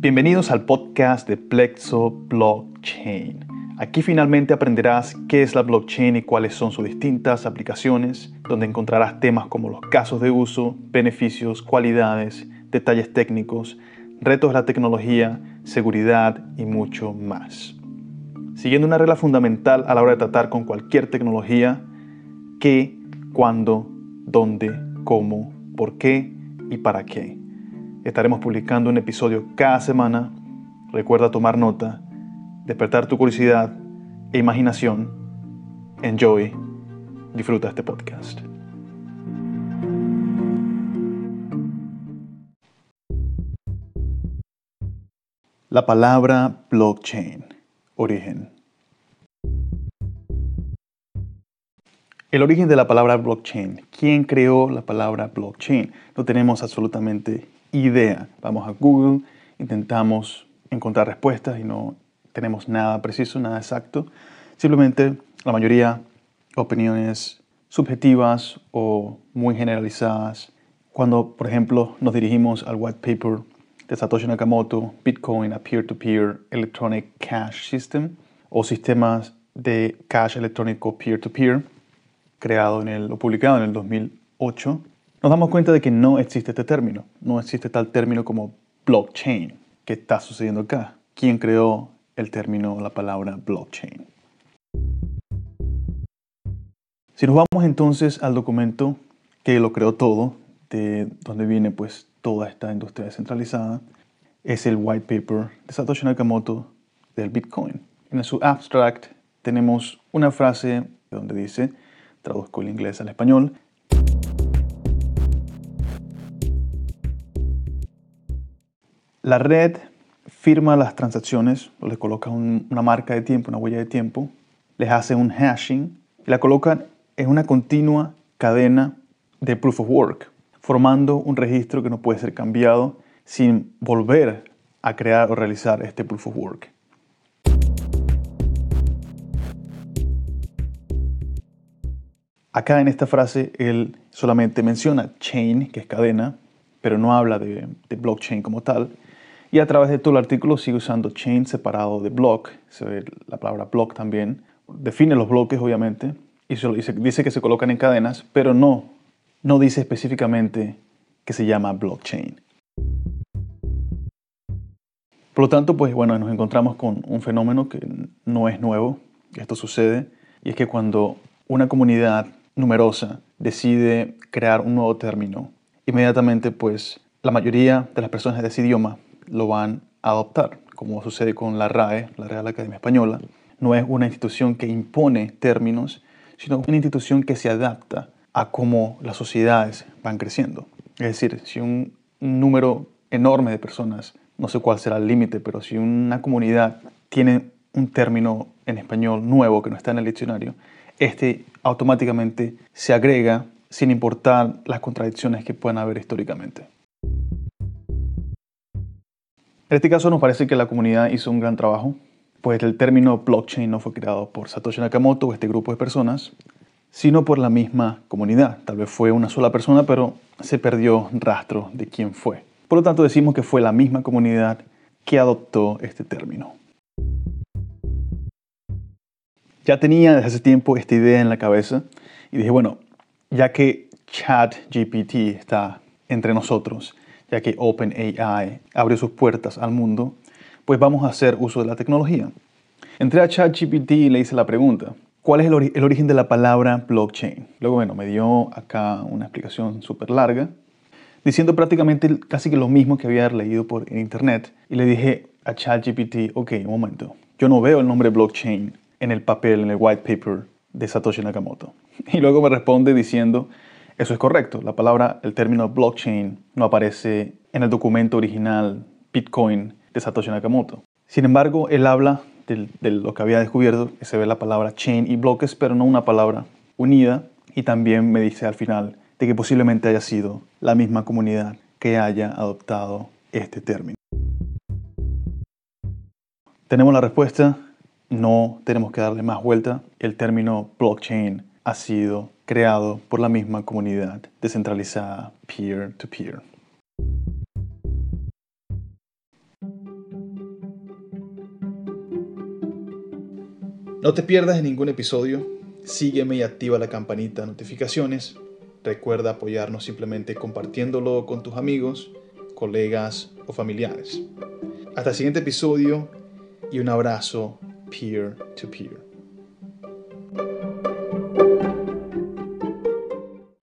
Bienvenidos al podcast de Plexo Blockchain. Aquí finalmente aprenderás qué es la blockchain y cuáles son sus distintas aplicaciones, donde encontrarás temas como los casos de uso, beneficios, cualidades, detalles técnicos, retos de la tecnología, seguridad y mucho más. Siguiendo una regla fundamental a la hora de tratar con cualquier tecnología, qué, cuándo, dónde, cómo, por qué y para qué. Estaremos publicando un episodio cada semana. Recuerda tomar nota, despertar tu curiosidad e imaginación. Enjoy. Disfruta este podcast. La palabra blockchain. Origen. El origen de la palabra blockchain. ¿Quién creó la palabra blockchain? No tenemos absolutamente idea. Vamos a Google, intentamos encontrar respuestas y no tenemos nada preciso, nada exacto. Simplemente la mayoría opiniones subjetivas o muy generalizadas. Cuando, por ejemplo, nos dirigimos al white paper de Satoshi Nakamoto, Bitcoin a Peer-to-Peer Electronic Cash System o sistemas de cash electrónico peer-to-peer, creado en el, o publicado en el 2008, nos damos cuenta de que no existe este término, no existe tal término como blockchain. ¿Qué está sucediendo acá? ¿Quién creó el término, la palabra blockchain? Si nos vamos entonces al documento que lo creó todo, de donde viene pues toda esta industria descentralizada, es el white paper de Satoshi Nakamoto del Bitcoin. En su abstract tenemos una frase donde dice, traduzco el inglés al español, La red firma las transacciones, le coloca una marca de tiempo, una huella de tiempo, les hace un hashing y la colocan en una continua cadena de proof of work, formando un registro que no puede ser cambiado sin volver a crear o realizar este proof of work. Acá en esta frase él solamente menciona chain, que es cadena, pero no habla de blockchain como tal, y a través de todo el artículo sigue usando chain separado de block, se ve la palabra block también, define los bloques obviamente, y dice que se colocan en cadenas, pero no, no dice específicamente que se llama blockchain. Por lo tanto, pues bueno, nos encontramos con un fenómeno que no es nuevo, esto sucede, y es que cuando una comunidad numerosa decide crear un nuevo término, inmediatamente pues la mayoría de las personas de ese idioma lo van a adoptar, como sucede con la RAE, la Real Academia Española. No es una institución que impone términos, sino una institución que se adapta a cómo las sociedades van creciendo. Es decir, si un número enorme de personas, no sé cuál será el límite, pero si una comunidad tiene un término en español nuevo que no está en el diccionario, este automáticamente se agrega sin importar las contradicciones que puedan haber históricamente. En este caso nos parece que la comunidad hizo un gran trabajo, pues el término blockchain no fue creado por Satoshi Nakamoto o este grupo de personas, sino por la misma comunidad. Tal vez fue una sola persona, pero se perdió rastro de quién fue. Por lo tanto, decimos que fue la misma comunidad que adoptó este término. Ya tenía desde hace tiempo esta idea en la cabeza y dije, bueno, ya que ChatGPT está entre nosotros, ya que OpenAI abrió sus puertas al mundo, pues vamos a hacer uso de la tecnología. Entré a ChatGPT y le hice la pregunta, ¿cuál es el, origen de la palabra blockchain? Luego, bueno, me dio acá una explicación súper larga, diciendo prácticamente casi que lo mismo que había leído por internet. Y le dije a ChatGPT, ok, un momento, yo no veo el nombre blockchain en el papel, en el white paper de Satoshi Nakamoto. Y luego me responde diciendo, eso es correcto. La palabra, el término blockchain no aparece en el documento original Bitcoin de Satoshi Nakamoto. Sin embargo, él habla de, lo que había descubierto, que se ve la palabra chain y bloques, pero no una palabra unida. Y también me dice al final de que posiblemente haya sido la misma comunidad que haya adoptado este término. Tenemos la respuesta, no tenemos que darle más vuelta. El término blockchain ha sido creado por la misma comunidad descentralizada peer-to-peer. No te pierdas de ningún episodio, sígueme y activa la campanita de notificaciones. Recuerda apoyarnos simplemente compartiéndolo con tus amigos, colegas o familiares. Hasta el siguiente episodio y un abrazo peer to peer